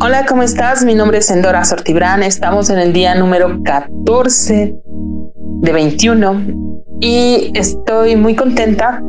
Hola, ¿cómo estás? Mi nombre es Endora Sortibrán. Estamos en el día número 14 de 21 y estoy muy contenta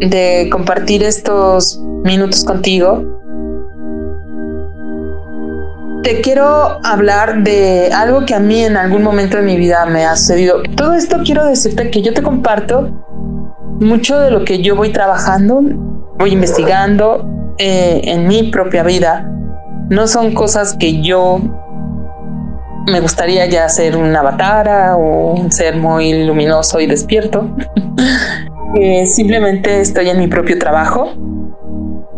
de compartir estos minutos contigo. Te quiero hablar de algo que a mí en algún momento de mi vida me ha sucedido. Todo esto quiero decirte que yo te comparto mucho de lo que yo voy trabajando, voy investigando eh, en mi propia vida. No son cosas que yo me gustaría ya ser un avatar o un ser muy luminoso y despierto. simplemente estoy en mi propio trabajo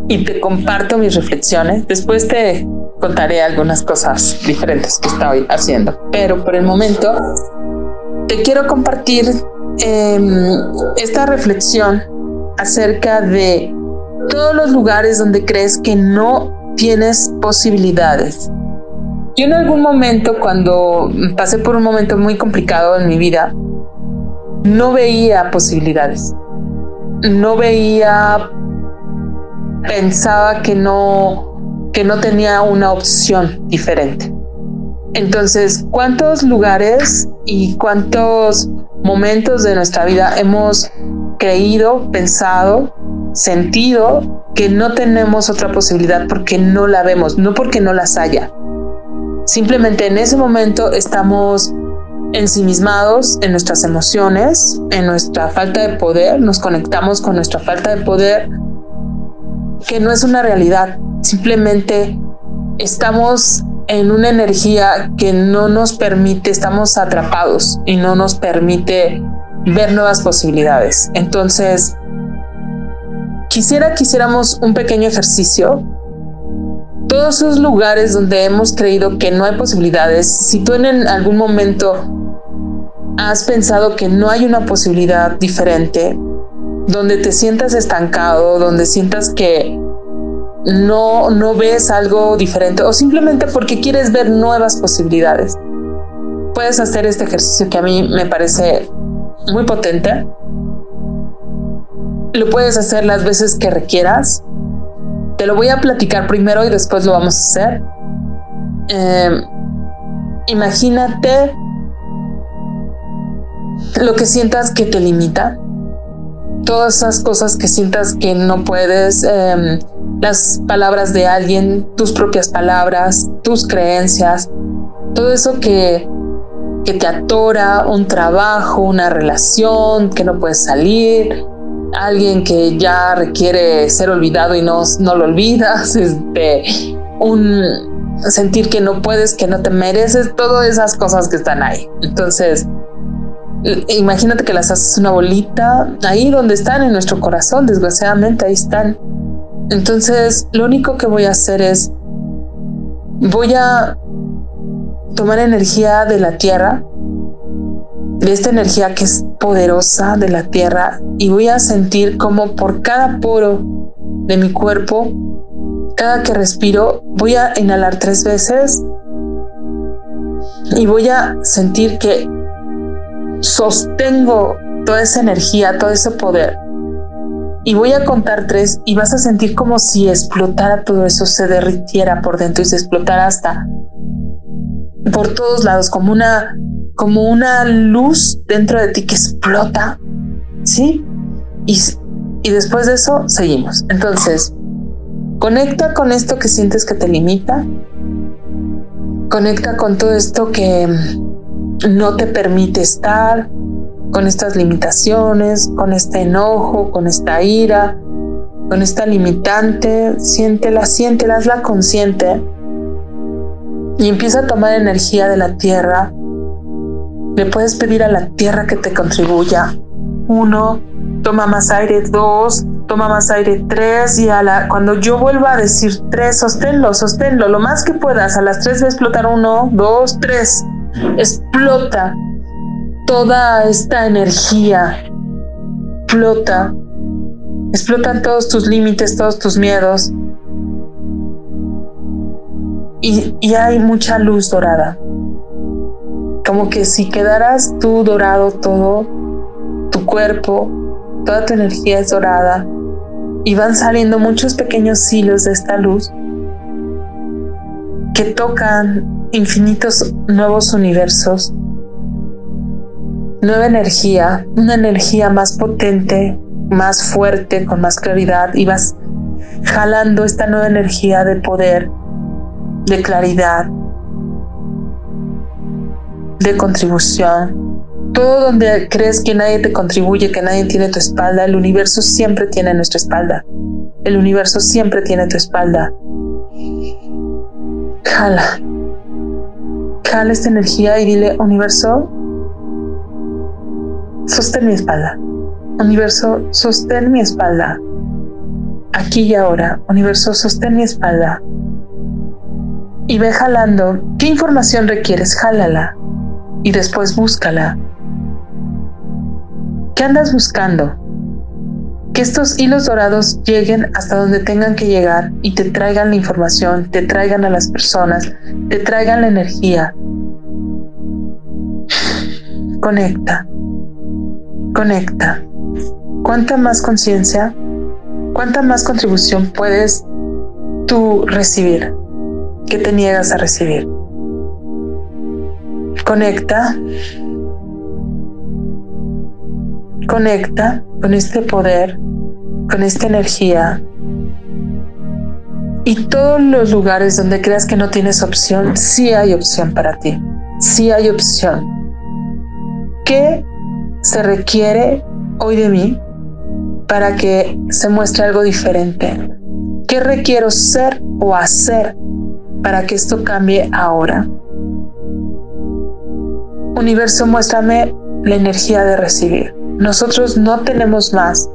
y te comparto mis reflexiones. Después te contaré algunas cosas diferentes que estoy haciendo. Pero por el momento te quiero compartir em, esta reflexión acerca de todos los lugares donde crees que no tienes posibilidades. Yo en algún momento, cuando pasé por un momento muy complicado en mi vida, no veía posibilidades. No veía, pensaba que no, que no tenía una opción diferente. Entonces, ¿cuántos lugares y cuántos momentos de nuestra vida hemos creído, pensado, sentido que no tenemos otra posibilidad porque no la vemos, no porque no las haya, Simplemente en ese momento estamos ensimismados en nuestras emociones, en nuestra falta de poder, nos conectamos con nuestra falta de poder, que no es una realidad, simplemente estamos en una energía que no nos permite, estamos atrapados y no nos permite ver nuevas posibilidades. Entonces, quisiera que hiciéramos un pequeño ejercicio todos esos lugares donde hemos creído que no hay posibilidades, si tú en algún momento has pensado que no hay una posibilidad diferente, donde te sientas estancado, donde sientas que no, no ves algo diferente o simplemente porque quieres ver nuevas posibilidades, puedes hacer este ejercicio que a mí me parece muy potente. Lo puedes hacer las veces que requieras te lo voy a platicar primero y después lo vamos a hacer. Em, imagínate lo que sientas que te limita. Todas esas cosas que sientas que no puedes, em, las palabras de alguien, tus propias palabras, tus creencias, todo eso que, que te atora, un trabajo, una relación, que no puedes salir, alguien que ya requiere ser olvidado y no, no lo olvidas, este, un sentir que no puedes, que no te mereces, todas esas cosas que están ahí. Entonces, imagínate que las haces una bolita ahí donde están en nuestro corazón, desgraciadamente ahí están. Entonces, lo único que voy a hacer es, voy a tomar energía de la tierra de esta energía que es poderosa de la tierra y voy a sentir como por cada poro de mi cuerpo, cada que respiro, voy a inhalar tres veces y voy a sentir que sostengo toda esa energía, todo ese poder. Y voy a contar tres y vas a sentir como si explotara todo eso, se derritiera por dentro y se explotara hasta por todos lados, como una como una luz dentro de ti que explota, ¿sí? Y, y después de eso seguimos. Entonces, conecta con esto que sientes que te limita, conecta con todo esto que no te permite estar, con estas limitaciones, con este enojo, con esta ira, con esta limitante, siéntela, siéntela, hazla consciente y empieza a tomar energía de la tierra le puedes pedir a la tierra que te contribuya. Uno, toma más aire. Dos, toma más aire. Tres, y a la, cuando yo vuelva a decir tres, sosténlo, sosténlo, lo más que puedas. A las tres va a explotar uno, dos, tres. Explota toda esta energía. Explota. Explotan todos tus límites, todos tus miedos. Y, y hay mucha luz dorada como que si quedaras tú dorado todo, tu cuerpo, toda tu energía es dorada y van saliendo muchos pequeños hilos de esta luz que tocan infinitos nuevos universos, nueva energía, una energía más potente, más fuerte, con más claridad y vas jalando esta nueva energía de poder, de claridad, de contribución. Todo donde crees que nadie te contribuye, que nadie tiene tu espalda, el universo siempre tiene nuestra espalda. El universo siempre tiene tu espalda. Jala. Jala esta energía y dile, universo, sostén mi espalda. Universo, sostén mi espalda. Aquí y ahora, universo, sostén mi espalda. Y ve jalando. ¿Qué información requieres? Jálala. Y después búscala. ¿Qué andas buscando? que estos hilos dorados lleguen hasta donde tengan que llegar y te traigan la información, te traigan a las personas, te traigan la energía. Conecta, conecta. ¿Cuánta más conciencia, cuánta más contribución puedes tú recibir que te niegas a recibir? Conecta, conecta con este poder con esta energía y todos los lugares donde creas que no tienes opción, sí hay opción para ti, sí hay opción. ¿Qué se requiere hoy de mí para que se muestre algo diferente? ¿Qué requiero ser o hacer para que esto cambie ahora? Universo, muéstrame la energía de recibir. Nosotros no tenemos más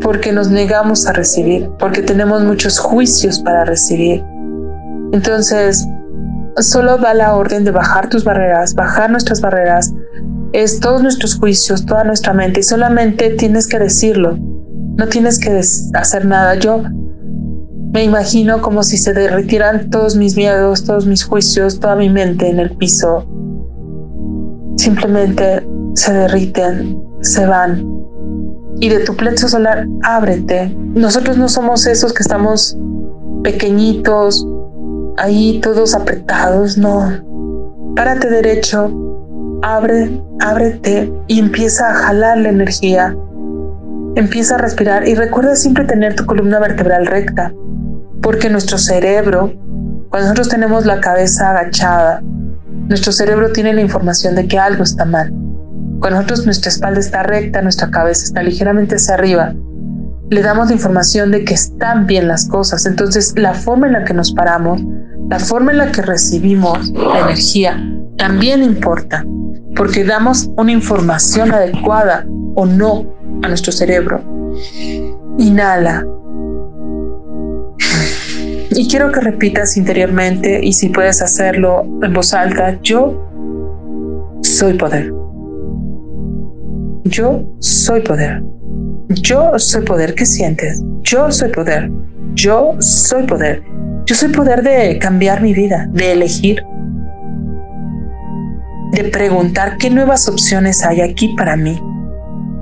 porque nos negamos a recibir, porque tenemos muchos juicios para recibir. Entonces, solo da la orden de bajar tus barreras, bajar nuestras barreras, es todos nuestros juicios, toda nuestra mente, y solamente tienes que decirlo, no tienes que hacer nada. Yo me imagino como si se derritieran todos mis miedos, todos mis juicios, toda mi mente en el piso. Simplemente se derriten, se van y de tu plexo solar ábrete. Nosotros no somos esos que estamos pequeñitos, ahí todos apretados, no. Párate derecho, abre, ábrete y empieza a jalar la energía. Empieza a respirar y recuerda siempre tener tu columna vertebral recta, porque nuestro cerebro, cuando nosotros tenemos la cabeza agachada, nuestro cerebro tiene la información de que algo está mal. Cuando nosotros nuestra espalda está recta, nuestra cabeza está ligeramente hacia arriba, le damos la información de que están bien las cosas. Entonces, la forma en la que nos paramos, la forma en la que recibimos la energía, también importa, porque damos una información adecuada o no a nuestro cerebro. Inhala. Y quiero que repitas interiormente y si puedes hacerlo en voz alta, yo soy poder. Yo soy poder. Yo soy poder. ¿Qué sientes? Yo soy poder. Yo soy poder. Yo soy poder de cambiar mi vida, de elegir, de preguntar qué nuevas opciones hay aquí para mí.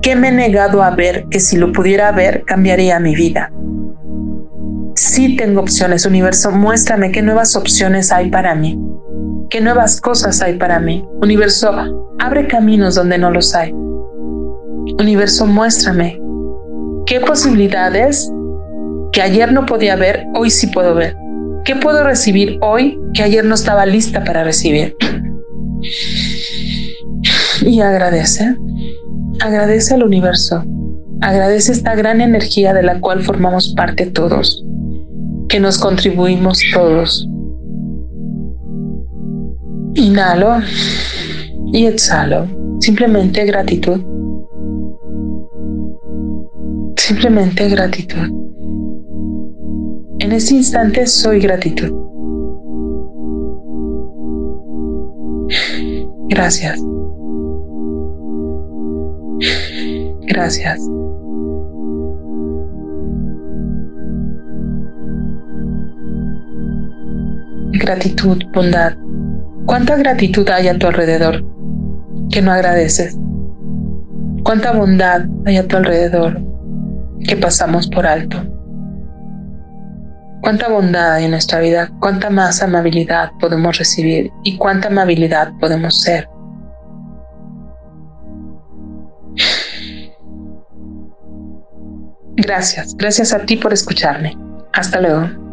¿Qué me he negado a ver que si lo pudiera ver cambiaría mi vida? Sí tengo opciones, universo, muéstrame qué nuevas opciones hay para mí. ¿Qué nuevas cosas hay para mí? Universo, abre caminos donde no los hay. Universo, muéstrame qué posibilidades que ayer no podía ver, hoy sí puedo ver. ¿Qué puedo recibir hoy que ayer no estaba lista para recibir? Y agradece, agradece al universo, agradece esta gran energía de la cual formamos parte todos, que nos contribuimos todos. Inhalo y exhalo, simplemente gratitud. Simplemente gratitud. En este instante soy gratitud. Gracias. Gracias. Gratitud, bondad. ¿Cuánta gratitud hay a tu alrededor que no agradeces? ¿Cuánta bondad hay a tu alrededor que pasamos por alto. cuánta bondad hay en nuestra vida, cuánta más amabilidad podemos recibir y cuánta amabilidad podemos ser. Gracias, gracias a ti por escucharme. Hasta luego.